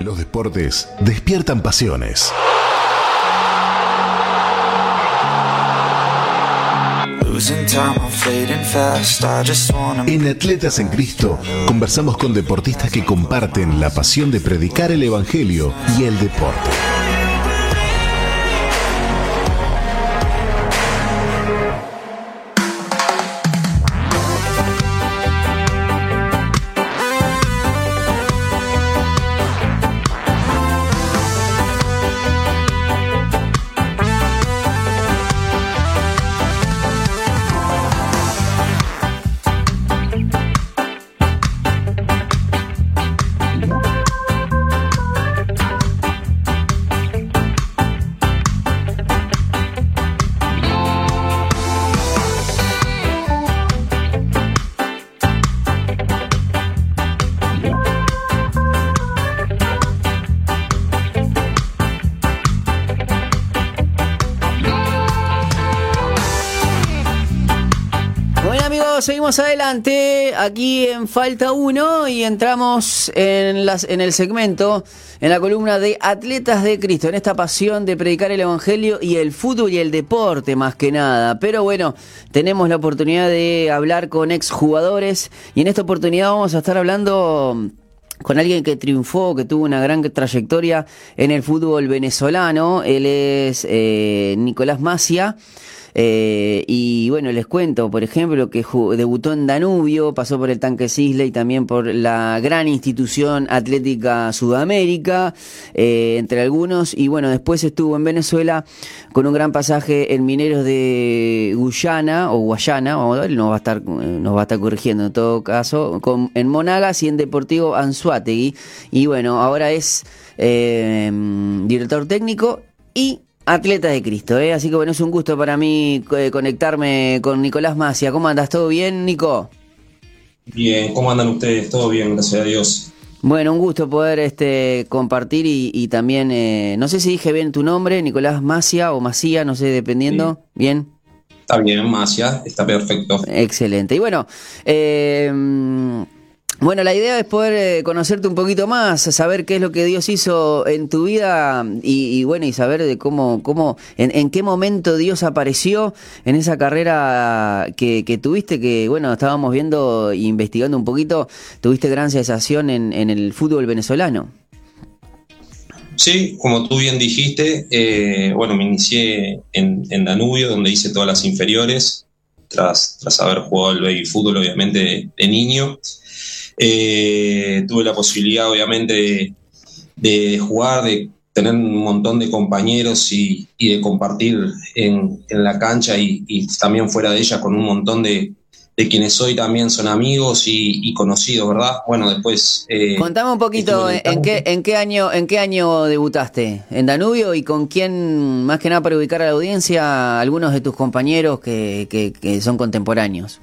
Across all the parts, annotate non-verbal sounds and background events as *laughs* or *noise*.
Los deportes despiertan pasiones. En Atletas en Cristo conversamos con deportistas que comparten la pasión de predicar el Evangelio y el deporte. Seguimos adelante aquí en Falta 1 y entramos en, las, en el segmento, en la columna de Atletas de Cristo, en esta pasión de predicar el Evangelio y el fútbol y el deporte más que nada. Pero bueno, tenemos la oportunidad de hablar con exjugadores y en esta oportunidad vamos a estar hablando con alguien que triunfó, que tuvo una gran trayectoria en el fútbol venezolano. Él es eh, Nicolás Macia. Eh, y bueno, les cuento, por ejemplo, que debutó en Danubio, pasó por el Tanque Cisle y también por la gran institución atlética Sudamérica, eh, entre algunos. Y bueno, después estuvo en Venezuela con un gran pasaje en Mineros de Guyana o Guayana, vamos a ver, nos va a estar, nos va a estar corrigiendo en todo caso, con, en Monagas y en Deportivo Anzuategui. Y bueno, ahora es eh, director técnico y Atleta de Cristo, ¿eh? así que bueno, es un gusto para mí eh, conectarme con Nicolás Macia. ¿Cómo andas? ¿Todo bien, Nico? Bien, ¿cómo andan ustedes? Todo bien, gracias a Dios. Bueno, un gusto poder este, compartir y, también, eh, no sé si dije bien tu nombre, Nicolás Macia o Macia, no sé, dependiendo. ¿Bien? Está bien, Macia, está perfecto. Excelente. Y bueno, eh, bueno, la idea es poder eh, conocerte un poquito más, saber qué es lo que Dios hizo en tu vida y, bueno, y saber de cómo, cómo, en, qué momento Dios apareció en esa carrera que, tuviste, que bueno, estábamos viendo e investigando un poquito, tuviste gran sensación en, el fútbol venezolano. Sí, como tú bien dijiste, eh, bueno, me inicié en, Danubio, donde hice todas las inferiores, tras, tras haber jugado el baby fútbol, obviamente, de niño. Eh, tuve la posibilidad, obviamente, de, jugar, de tener un montón de compañeros y, de compartir en, la cancha y, también fuera de ella con un montón de, quienes hoy también son amigos y, conocidos, ¿verdad? Bueno, después... Eh, Contame un poquito, ¿en qué, ¿en, qué año, ¿en qué año debutaste? ¿En Danubio? ¿Y con quién, más que nada para ubicar a la audiencia, algunos de tus compañeros que, que son contemporáneos?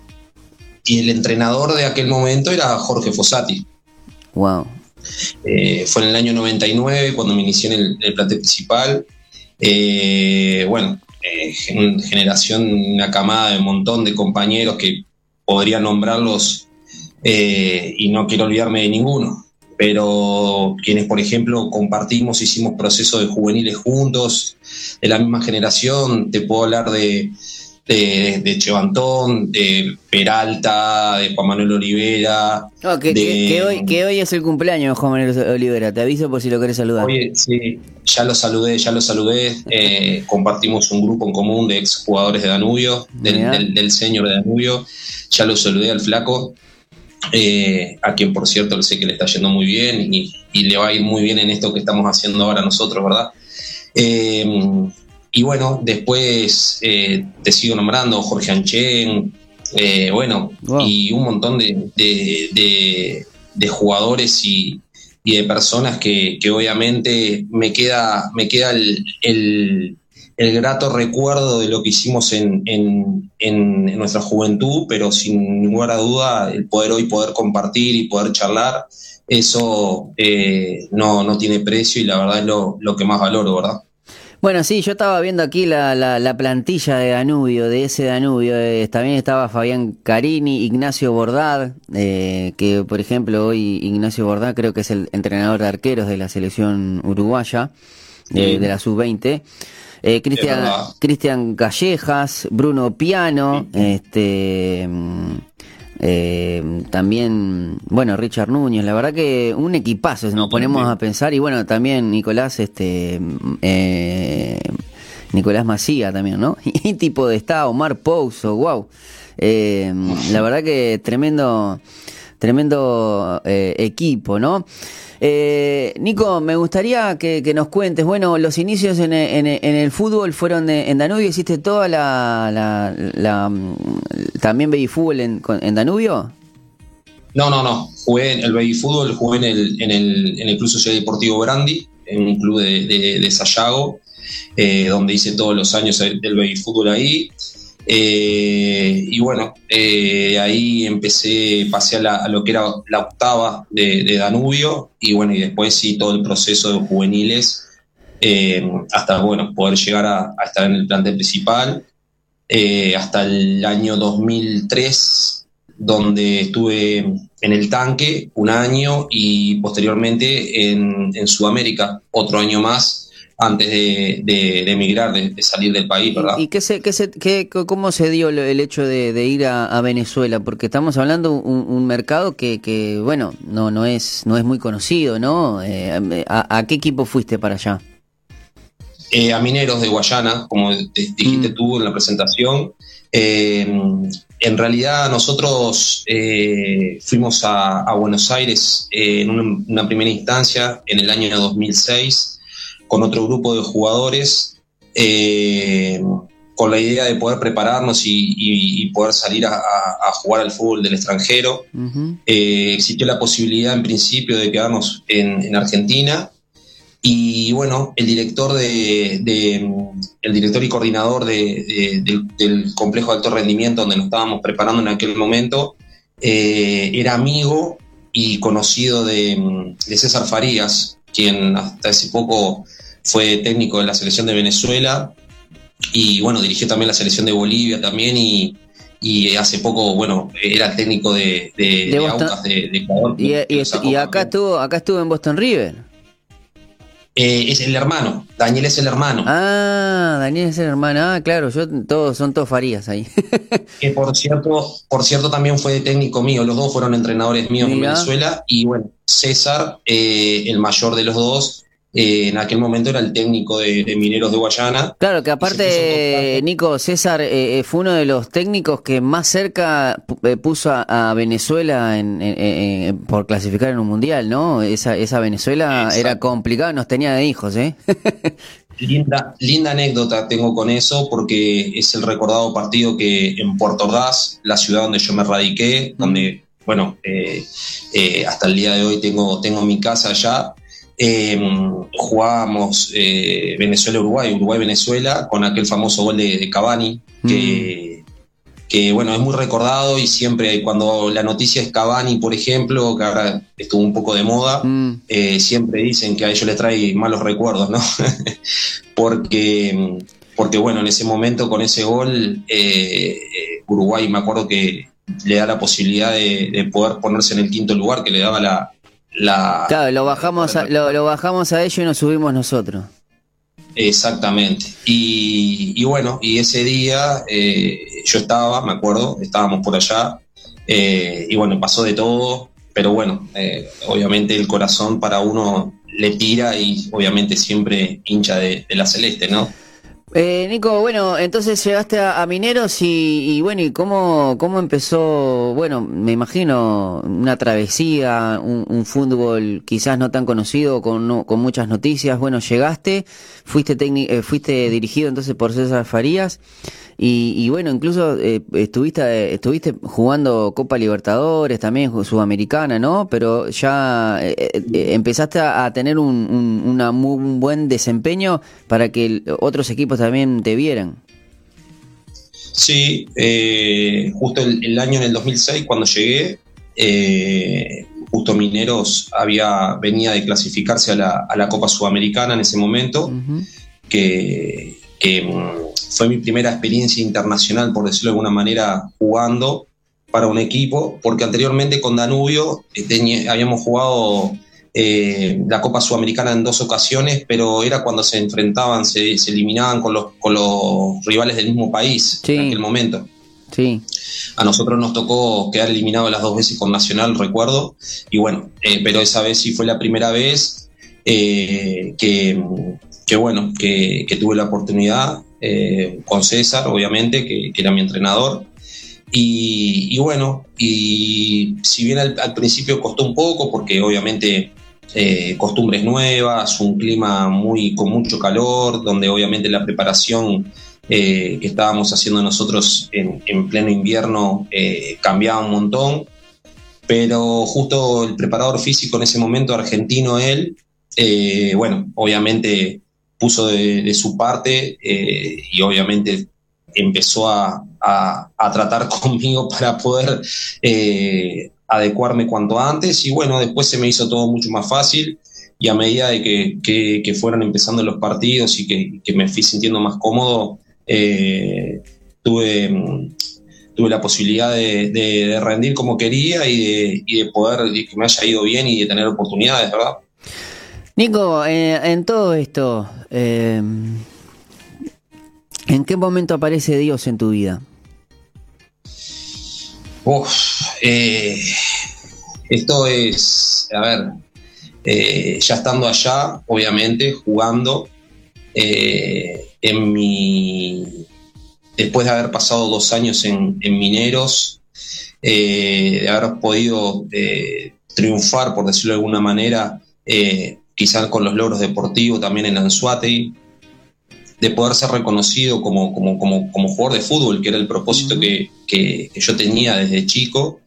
Y el entrenador de aquel momento era Jorge Fossati. Wow. Eh, fue en el año 99 cuando me inicié en el, el plantel principal. Eh, bueno, eh, generación, una camada de un montón de compañeros que podría nombrarlos y no quiero olvidarme de ninguno. Pero quienes, por ejemplo, compartimos, hicimos procesos de juveniles juntos, de la misma generación, te puedo hablar de, de, de Chevantón, de Peralta, de Juan Manuel Olivera. que, hoy, que hoy es el cumpleaños de Juan Manuel Olivera, te aviso por si lo querés saludar. Oye, sí, ya lo saludé, ya lo saludé. Eh, compartimos un grupo en común de exjugadores de Danubio, del, del, señor de Danubio. Ya lo saludé al flaco. Eh, a quien por cierto le sé que le está yendo muy bien y, y, le va a ir muy bien en esto que estamos haciendo ahora nosotros, ¿verdad? Eh, y bueno, después eh, te sigo nombrando Jorge Anchen, eh, bueno, y un montón de, de, jugadores y, de personas que, obviamente me queda, me queda el, grato recuerdo de lo que hicimos en, en, nuestra juventud, pero sin ninguna duda el poder hoy poder compartir y poder charlar, eso eh, no, no tiene precio y la verdad es lo, lo que más valoro, ¿verdad? Bueno, sí, yo estaba viendo aquí la, la, plantilla de Danubio, de ese Danubio. Eh, también estaba Fabián Carini, Ignacio Bordad, eh, que por ejemplo hoy Ignacio Bordad creo que es el entrenador de arqueros de la selección uruguaya, de la sub-20. Eh, Cristian, Cristian Callejas, Bruno Piano, este eh, también, bueno, Richard Núñez, la verdad que un equipazo, nos ponemos a pensar, y bueno, también Nicolás, este, eh, Nicolás Macía también, ¿no? *laughs* Y tipo de estado, Omar Pouso, wow. Eh, la verdad que tremendo, tremendo eh, equipo, ¿no? Eh, Nico, me gustaría que, nos cuentes, bueno, los inicios en, el fútbol fueron en Danubio, ¿hiciste toda la... la, mm, ¿También veí fútbol en, Danubio? No, no, no. Jugué en el baby fútbol, jugué en el, en el, en el Club Social Deportivo Brandi, en un club de, Sayago, eh, donde hice todos los años del baby fútbol ahí. Eh, y bueno, eh, ahí empecé, pasé a, lo que era la octava de, Danubio y bueno, y después sí todo el proceso de juveniles eh, hasta bueno, poder llegar a, estar en el plantel principal hasta el año 2003 donde estuve en el tanque un año y posteriormente en, en Sudamérica otro año más antes de, emigrar, de, salir del país, ¿verdad? ¿Y qué se, qué se, qué, cómo se dio el hecho de, ir a, Venezuela? Porque estamos hablando un, un mercado que, que, bueno, no, no, es, no es muy conocido, ¿no? Eh, a, qué equipo fuiste para allá? Eh, a Mineros de Guayana, como dijiste mm. tú en la presentación. Eh, en realidad nosotros fuimos a, Buenos Aires en una, una primera instancia en el año 2006 con otro grupo de jugadores, eh, con la idea de poder prepararnos y, poder salir a, jugar al fútbol del extranjero. Eh, existió la posibilidad en principio de quedarnos en, Argentina. Y bueno, el director de, el director y coordinador del, complejo de alto rendimiento donde nos estábamos preparando en aquel momento, eh, era amigo y conocido de, César Farías, quien hasta hace poco fue técnico de la selección de Venezuela y bueno, dirigió también la selección de Bolivia también y, hace poco, bueno, era técnico de, de, Ecuador. Y, acá estuvo, acá estuvo en Boston River. Eh, es el hermano, Daniel es el hermano. Ah, Daniel es el hermano. Ah, claro, yo todos son todos Farías ahí. *laughs* que por cierto, por cierto también fue técnico mío, los dos fueron entrenadores míos en Venezuela y bueno, César, eh, el mayor de los dos, eh, en aquel momento era el técnico de, Mineros de Guayana. Claro, que aparte, Nico, César eh, eh, fue uno de los técnicos que más cerca puso a, Venezuela en, por clasificar en un mundial, ¿no? Esa, esa Venezuela era complicada, nos tenía de hijos, ¿eh? *laughs* linda, linda anécdota tengo con eso, porque es el recordado partido que en Puerto Ordaz, la ciudad donde yo me radiqué, donde, bueno, hasta el día de hoy tengo, tengo mi casa allá eh, jugábamos eh, Venezuela-Uruguay, Uruguay-Venezuela, con aquel famoso gol de, Cavani, que, mm. que, bueno, es muy recordado y siempre cuando la noticia es Cavani, por ejemplo, que ahora estuvo un poco de moda, mm. eh, siempre dicen que a ellos les trae malos recuerdos, ¿no? *laughs* porque, porque, bueno, en ese momento con ese gol, eh, Uruguay me acuerdo que le da la posibilidad de poder ponerse en el quinto lugar que le daba la, Claro, lo bajamos, a, lo, bajamos a ellos y nos subimos nosotros. Exactamente. Y, bueno, y ese día eh, yo estaba, me acuerdo, estábamos por allá, eh, y bueno, pasó de todo, pero bueno, eh, obviamente el corazón para uno le tira y obviamente siempre hincha de la celeste, ¿no? Eh, Nico, bueno, entonces llegaste a, Mineros y, bueno, ¿y cómo, cómo empezó? Bueno, me imagino una travesía, un, fútbol quizás no tan conocido, con, con muchas noticias. Bueno, llegaste, fuiste, eh, fuiste dirigido entonces por César Farías. Y, bueno, incluso eh, estuviste, estuviste jugando Copa Libertadores, también Sudamericana, ¿no? Pero ya eh, eh, empezaste a, tener un, una muy, buen desempeño para que otros equipos también te vieran. Sí, justo el, año en el 2006 cuando llegué, justo Mineros había venía de clasificarse a la, Copa Sudamericana en ese momento. que, mm, fue mi primera experiencia internacional, por decirlo de alguna manera, jugando para un equipo, porque anteriormente con Danubio eh, habíamos jugado eh, la Copa Sudamericana en dos ocasiones, pero era cuando se enfrentaban, se, eliminaban con los, con los rivales del mismo país en aquel momento. Sí. A nosotros nos tocó quedar eliminados las dos veces con Nacional, recuerdo, y bueno, eh, pero esa vez sí fue la primera vez que, que, bueno, que, tuve la oportunidad con César, obviamente, que, era mi entrenador, y, bueno, y si bien al, principio costó un poco, porque obviamente eh, costumbres nuevas, un clima muy con mucho calor, donde obviamente la preparación eh, que estábamos haciendo nosotros en, pleno invierno eh, cambiaba un montón, pero justo el preparador físico en ese momento, argentino él, bueno, obviamente puso de su parte y obviamente empezó a, a, tratar *laughs* conmigo para poder adecuarme cuanto antes y bueno, después se me hizo todo mucho más fácil y a medida de que, que, fueran empezando los partidos y que, me fui sintiendo más cómodo, eh, tuve, tuve la posibilidad de, rendir como quería y de, y de poder que me haya ido bien y de tener oportunidades, ¿verdad? Nico, eh, en todo esto, ¿en qué momento aparece Dios en tu vida? Eh, esto es, a ver, eh, ya estando allá, obviamente, jugando, eh, en mi, después de haber pasado dos años en, Mineros, de haber podido triunfar, por decirlo de alguna manera, quizás con los logros deportivos también en Anzuategui, de poder ser reconocido como, como, como, jugador de fútbol, que era el propósito que, yo tenía desde chico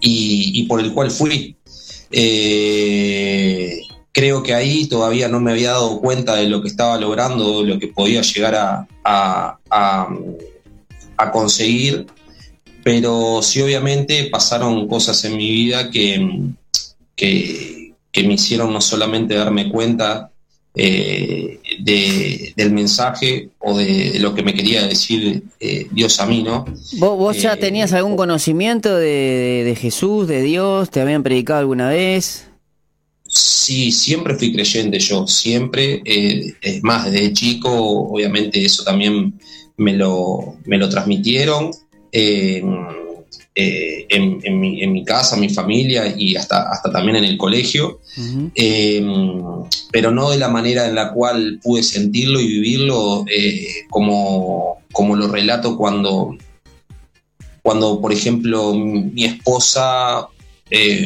y, por el cual fui. Eh, creo que ahí todavía no me había dado cuenta de lo que estaba logrando, de lo que podía llegar a, a, a, conseguir, pero sí obviamente pasaron cosas en mi vida que, que, que me hicieron no solamente darme cuenta eh, del mensaje o de, lo que me quería decir eh, Dios a mí, ¿no? ¿Vos, ya eh, tenías algún conocimiento de, Jesús, de Dios? ¿Te habían predicado alguna vez? Sí, siempre fui creyente yo, siempre. es más, desde chico, obviamente eso también me lo, me lo transmitieron. Eh, en, mi, casa, mi familia y hasta, hasta también en el colegio, eh, pero no de la manera en la cual pude sentirlo y vivirlo eh, como, como lo relato cuando, cuando, por ejemplo, mi esposa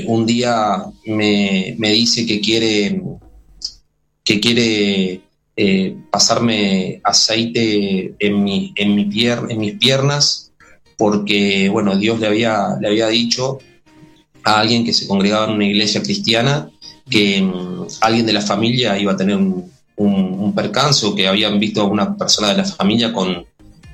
un día me, me, dice que quiere, que quiere pasarme aceite en, mi, en, mi pier, en mis piernas porque, bueno, Dios le había, le había dicho a alguien que se congregaba en una iglesia cristiana que mm, alguien de la familia iba a tener un, percance o que habían visto a una persona de la familia con,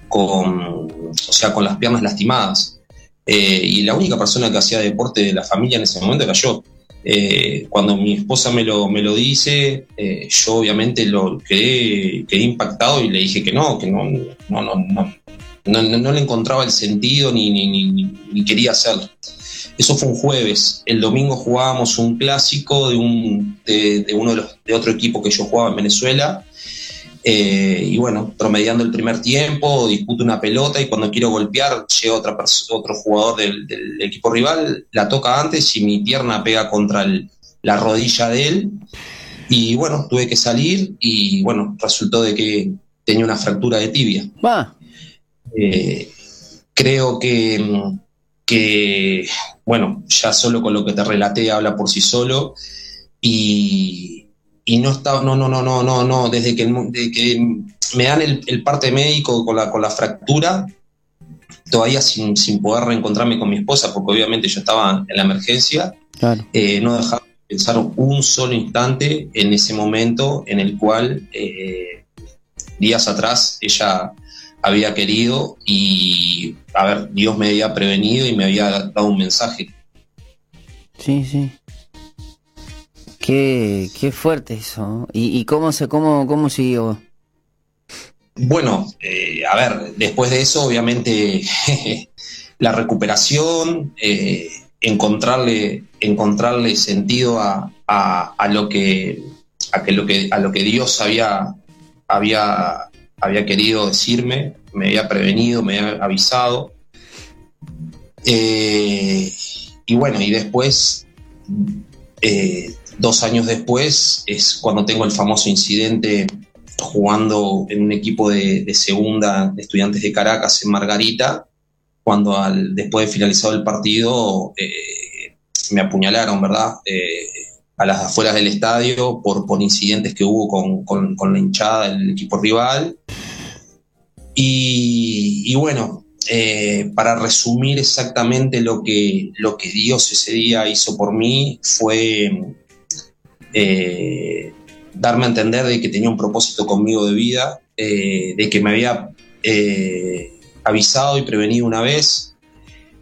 con, o sea, con las piernas lastimadas. Eh, y la única persona que hacía deporte de la familia en ese momento era yo. Eh, cuando mi esposa me lo, me lo dice, eh, yo obviamente lo quedé, quedé impactado y le dije que no, que no, no, no, no, no, le encontraba el sentido ni, ni, quería hacerlo. Eso fue un jueves. El domingo jugábamos un clásico de, un, de, uno de, los, de otro equipo que yo jugaba en Venezuela. Eh, y bueno, promediando el primer tiempo, disputo una pelota y cuando quiero golpear, llega otra otro jugador del, equipo rival, la toca antes y mi pierna pega contra la rodilla de él. Y bueno, tuve que salir y bueno, resultó de que tenía una fractura de tibia. Va. Eh, creo que, que, bueno, ya solo con lo que te relaté habla por sí solo y, y no está, no, no, no, no, no, no, desde que, que me dan el, parte médico con la, con la fractura, todavía sin, sin, poder reencontrarme con mi esposa, porque obviamente yo estaba en la emergencia, eh, no dejaba de pensar un solo instante en ese momento en el cual eh, días atrás ella había querido y, a ver, Dios me había prevenido y me había dado un mensaje. Sí, sí. Qué, qué fuerte eso. ¿Y, cómo se cómo, cómo siguió? bueno, a ver, después de eso, obviamente, *laughs* la recuperación, encontrarle, encontrarle sentido a, lo que a que lo que a lo que Dios había había había querido decirme, me había prevenido, me había avisado. Eh, y bueno, y después, eh, dos años después, es cuando tengo el famoso incidente jugando en un equipo de, segunda de estudiantes de Caracas en Margarita, cuando al, después de finalizado el partido eh, me apuñalaron, ¿verdad? a las afueras del estadio por, por incidentes que hubo con, la hinchada del equipo rival. Y, bueno, eh, para resumir exactamente lo que, lo que Dios ese día hizo por mí fue eh, darme a entender de que tenía un propósito conmigo de vida, eh, de que me había avisado y prevenido una vez.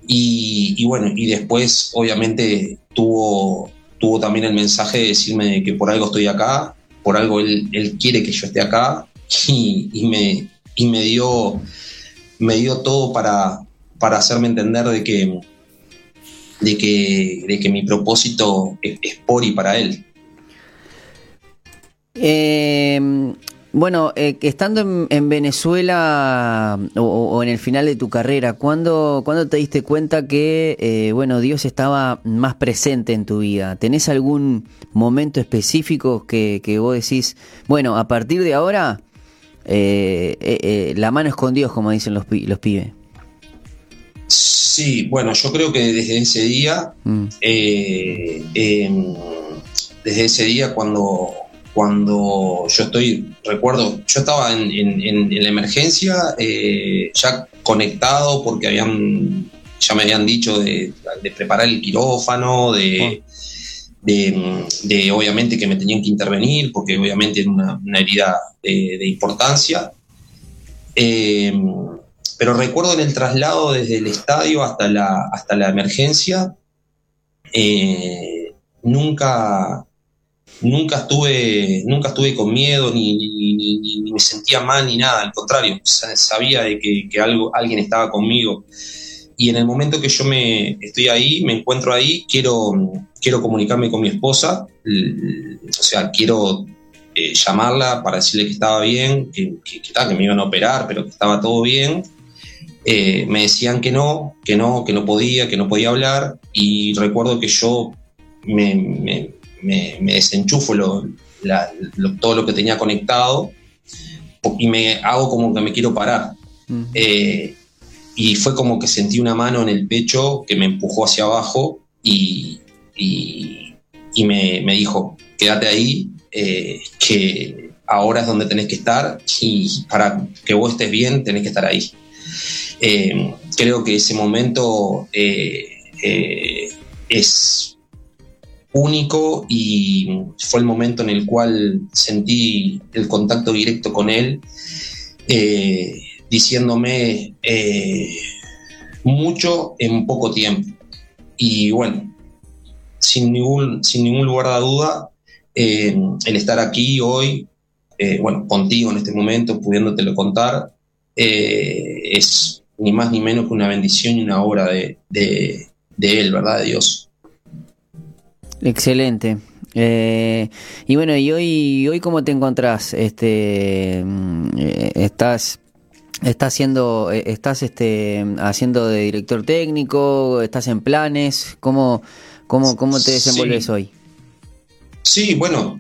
Y, y, bueno, y después obviamente tuvo tuvo también el mensaje de decirme que por algo estoy acá, por algo él, quiere que yo esté acá *laughs* y, me, y me, dio, me dio todo para, para hacerme entender de que, de que, de que mi propósito es, por y para él. Eh, bueno, eh, estando en, Venezuela o, en el final de tu carrera, ¿cuándo, te diste cuenta que eh, bueno Dios estaba más presente en tu vida? ¿Tenés algún momento específico que, vos decís, bueno, a partir de ahora eh, la mano es con Dios, como dicen los, los pibes? Sí, bueno, yo creo que desde ese día, mm. em, desde ese día cuando cuando yo estoy, recuerdo, yo estaba en, la emergencia eh, ya conectado porque habían, ya me habían dicho de, preparar el quirófano, de, de, obviamente que me tenían que intervenir porque obviamente era una, herida de, importancia. Eh, pero recuerdo en el traslado desde el estadio hasta la, hasta la emergencia, eh, nunca nunca estuve, nunca estuve con miedo, ni, me sentía mal, ni nada, al contrario, sabía de que, algo, alguien estaba conmigo. Y en el momento que yo me estoy ahí, me encuentro ahí, quiero, quiero comunicarme con mi esposa, o sea, quiero eh, llamarla para decirle que estaba bien, que, que, que, me iban a operar, pero que estaba todo bien. Eh, me decían que no, que no, que no podía, que no podía hablar, y recuerdo que yo me, desenchufo todo lo que tenía conectado y me hago como que me quiero parar. Eh, y fue como que sentí una mano en el pecho que me empujó hacia abajo y, me, dijo, quédate ahí, eh, que ahora es donde tenés que estar y para que vos estés bien tenés que estar ahí. Eh, creo que ese momento es único y fue el momento en el cual sentí el contacto directo con él, eh, diciéndome eh, mucho en poco tiempo. Y bueno, sin ningún, sin ningún lugar de duda, eh, el estar aquí hoy, bueno, contigo en este momento, pudiéndotelo contar, es ni más ni menos que una bendición y una obra de, de Él, ¿verdad? De Dios. Excelente. Eh, y bueno, y hoy, hoy cómo te encontrás? Este, mm, eh, estás, estás haciendo, eh, estás este, haciendo de director técnico, estás en planes, ¿cómo, cómo, cómo te desenvuelves hoy? Sí, bueno,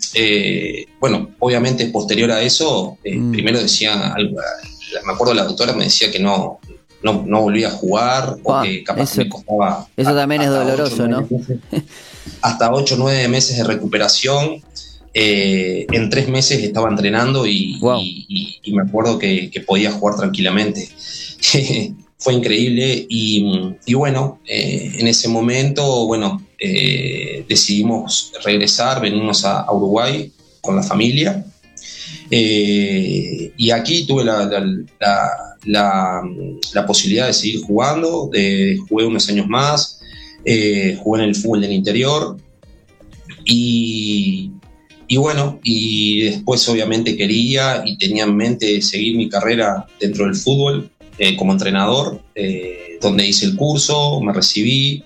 bueno, obviamente posterior a eso, mm. primero decía, me acuerdo la doctora me decía que no, no, no volvía a jugar o que capaz me costaba. Eso también es doloroso, ¿no? *laughs* hasta 8 o 9 meses de recuperación. Eh, en tres meses estaba entrenando y, me acuerdo que, podía jugar tranquilamente. *laughs* Fue increíble y, bueno, eh, en ese momento, bueno, eh, decidimos regresar, venirnos a, Uruguay con la familia. y aquí tuve la, la, posibilidad de seguir jugando, de, jugué unos años más, eh, jugué en el fútbol del interior. Y, y bueno, y después obviamente quería y tenía en mente seguir mi carrera dentro del fútbol eh, como entrenador, eh, donde hice el curso, me recibí,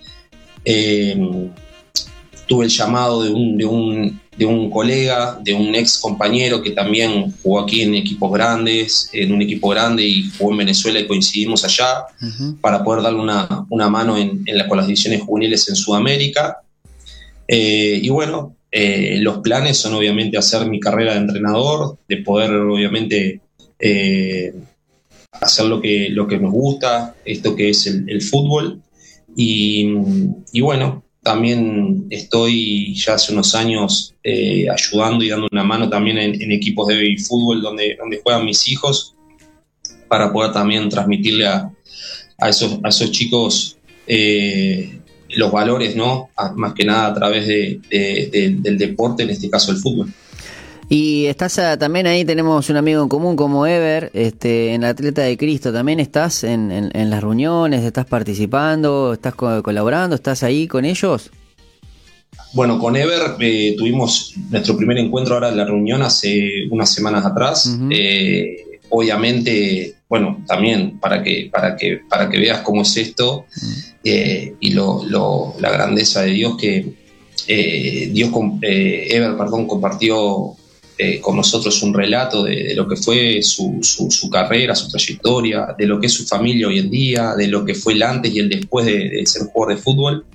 tuve el llamado de un, de, un, de un, colega, de un ex compañero que también jugó aquí en equipos grandes, en un equipo grande y jugó en Venezuela y coincidimos allá para poder darle una, una mano en, en la, con las divisiones juveniles en Sudamérica. y bueno, eh, los planes son obviamente hacer mi carrera de entrenador, de poder obviamente eh, hacer lo que, lo que nos gusta, esto que es el, fútbol. Y, bueno, también estoy ya hace unos años eh, ayudando y dando una mano también en, equipos de fútbol donde, juegan mis hijos para poder también transmitirle a, esos, a esos chicos los valores, ¿no? más que nada a través de, del deporte, en este caso el fútbol. Y estás también ahí, tenemos un amigo en común como Ever, este, en la Atleta de Cristo. ¿También estás en, las reuniones? ¿Estás participando? ¿Estás colaborando? ¿Estás ahí con ellos? Bueno, con Ever eh, tuvimos nuestro primer encuentro ahora en la reunión hace unas semanas atrás. Eh, obviamente, bueno, también para que, para que, para que veas cómo es esto, eh, y lo, la grandeza de Dios que eh, Dios, eh, Ever, perdón, compartió con nosotros un relato de, lo que fue su, su, carrera, su trayectoria, de lo que es su familia hoy en día, de lo que fue el antes y el después de, ser jugador de fútbol.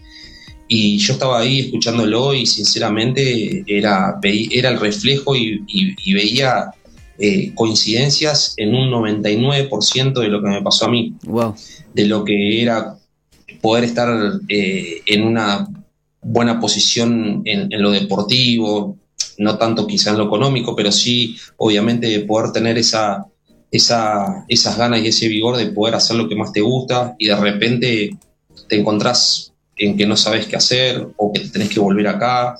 Y yo estaba ahí escuchándolo y sinceramente era, era el reflejo y, veía coincidencias en un 99% de lo que me pasó a mí. Wow. De lo que era poder estar eh, en una buena posición en, lo deportivo, no tanto quizá en lo económico, pero sí obviamente poder tener esa, esa, esas ganas y ese vigor de poder hacer lo que más te gusta y de repente te encontrás en que no sabes qué hacer o que te tenés que volver acá,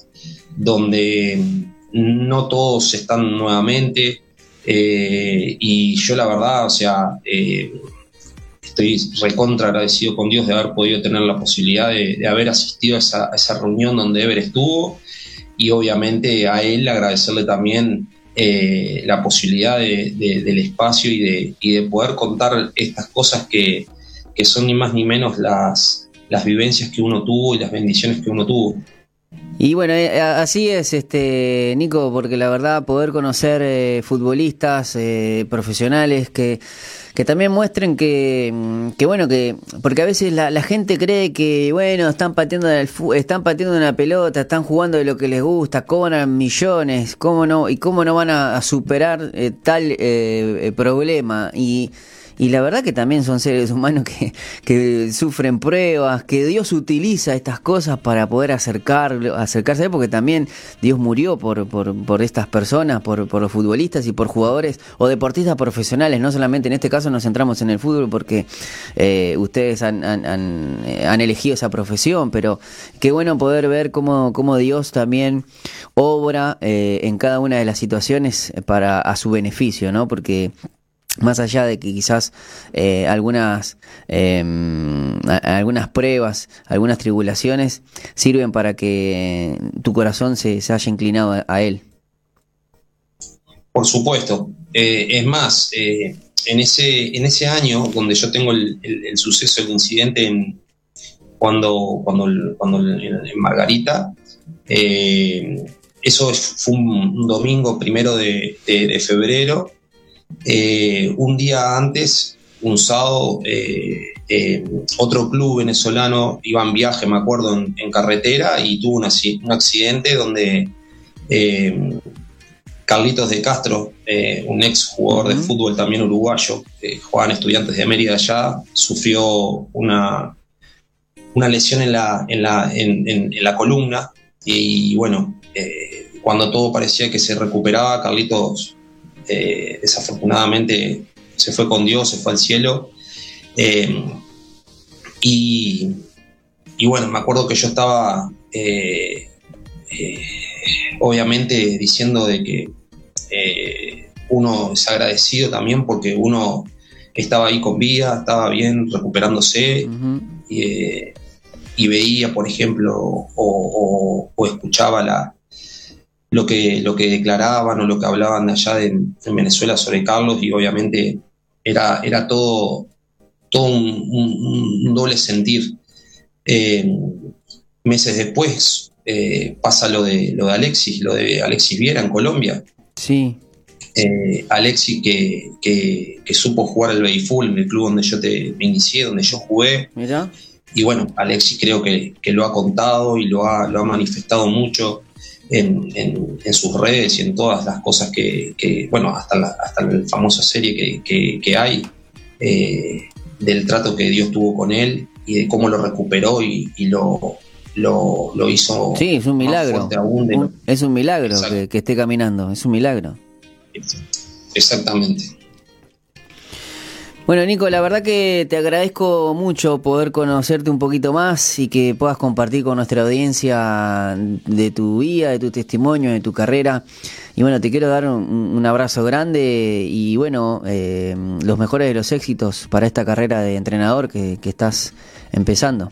donde no todos están nuevamente. Eh, y yo la verdad, o sea, eh, estoy recontra agradecido con Dios de haber podido tener la posibilidad de, haber asistido a esa, reunión donde Ever estuvo y obviamente a él agradecerle también eh, la posibilidad del espacio y de, de, poder contar estas cosas que, son ni más ni menos las, las vivencias que uno tuvo y las bendiciones que uno tuvo. Y bueno, eh, así es, este Nico, porque la verdad poder conocer eh, futbolistas profesionales que que también muestren que, mm, que bueno, que porque a veces la, la gente cree que, bueno, están pateando, el, están pateando una pelota, están jugando de lo que les gusta, cobran millones, cómo no, y cómo no van a, superar eh, tal eh, eh, problema. Y y la verdad que también son seres humanos *laughs* que, sufren pruebas, que Dios utiliza estas cosas para poder acercar, acercarse, porque también Dios murió por, por, por estas personas, por, los futbolistas y por jugadores o deportistas profesionales. No solamente en este caso nos centramos en el fútbol porque eh, ustedes han, han, eh, han, elegido esa profesión, pero qué bueno poder ver cómo, cómo Dios también obra eh, en cada una de las situaciones para a su beneficio, ¿no? Porque más allá de que quizás eh, algunas, em, algunas pruebas, algunas tribulaciones sirven para que tu corazón se, haya inclinado a, Él. Por supuesto. Eh, es más, eh, en, ese, en ese año donde yo tengo el, suceso, el incidente en, cuando, cuando, cuando en Margarita, eso fue un, domingo primero de febrero eh, un día antes, un sábado, eh, eh, otro club venezolano iba en viaje, me acuerdo, en, carretera y tuvo un, accidente donde Carlitos de Castro, un ex jugador de fútbol también uruguayo, jugaban estudiantes de Mérida allá, sufrió una, una lesión en la, en la, en, la columna y, bueno, cuando todo parecía que se recuperaba, Carlitos eh, desafortunadamente se fue con Dios, se fue al cielo. Eh, y, bueno, me acuerdo que yo estaba eh, obviamente diciendo de que uno es agradecido también porque uno estaba ahí con vida, estaba bien, recuperándose. y, veía, por ejemplo, o escuchaba la, lo que, lo que declaraban o lo que hablaban de allá de, en Venezuela sobre Carlos y obviamente era, era todo, todo un, doble sentir. Eh, meses después eh, pasa lo de, lo de Alexis, lo de Alexis Viera en Colombia. Sí. Eh, Alexis que, que, supo jugar al béisbol en el club donde yo te, me inicié, donde yo jugué. Mira. Y bueno, Alexis creo que, lo ha contado y lo ha, lo ha manifestado mucho en, en, sus redes y en todas las cosas que, bueno, hasta la, hasta la famosa serie que, hay, eh, del trato que Dios tuvo con él y de cómo lo recuperó y, lo, lo, hizo. Sí, es un milagro. es un milagro que, esté caminando, es un milagro. Exactamente. Bueno, Nico, la verdad que te agradezco mucho poder conocerte un poquito más y que puedas compartir con nuestra audiencia de tu vida, de tu testimonio, de tu carrera. Y bueno, te quiero dar un, abrazo grande y bueno, eh, los mejores de los éxitos para esta carrera de entrenador que, estás empezando.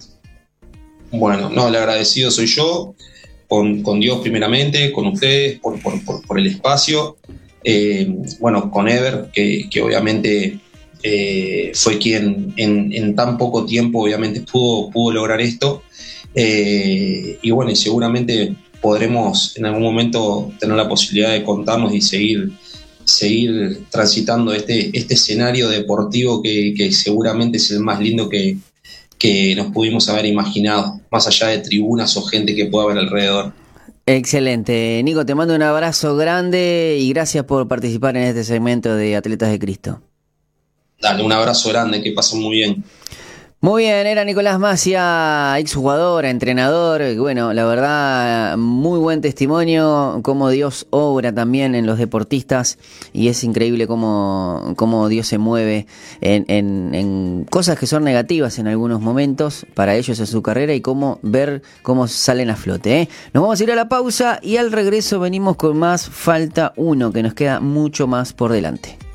Bueno, no, el agradecido soy yo, con, Dios primeramente, con ustedes, por, el espacio. Eh, bueno, con Ever, que obviamente eh, fue quien en, tan poco tiempo obviamente pudo, pudo lograr esto. Eh, y bueno, seguramente podremos en algún momento tener la posibilidad de contarnos y seguir, seguir transitando este, este escenario deportivo que, seguramente es el más lindo que, que nos pudimos haber imaginado, más allá de tribunas o gente que pueda haber alrededor. Excelente. Nico, te mando un abrazo grande y gracias por participar en este segmento de Atletas de Cristo. Dale, un abrazo grande, que pasen muy bien. Muy bien, era Nicolás Macia, exjugador, entrenador. Bueno, la verdad, muy buen testimonio, cómo Dios obra también en los deportistas y es increíble cómo, cómo Dios se mueve en, en, cosas que son negativas en algunos momentos para ellos en su carrera y cómo ver cómo salen a flote. ¿eh? Nos vamos a ir a la pausa y al regreso venimos con más Falta 1, que nos queda mucho más por delante.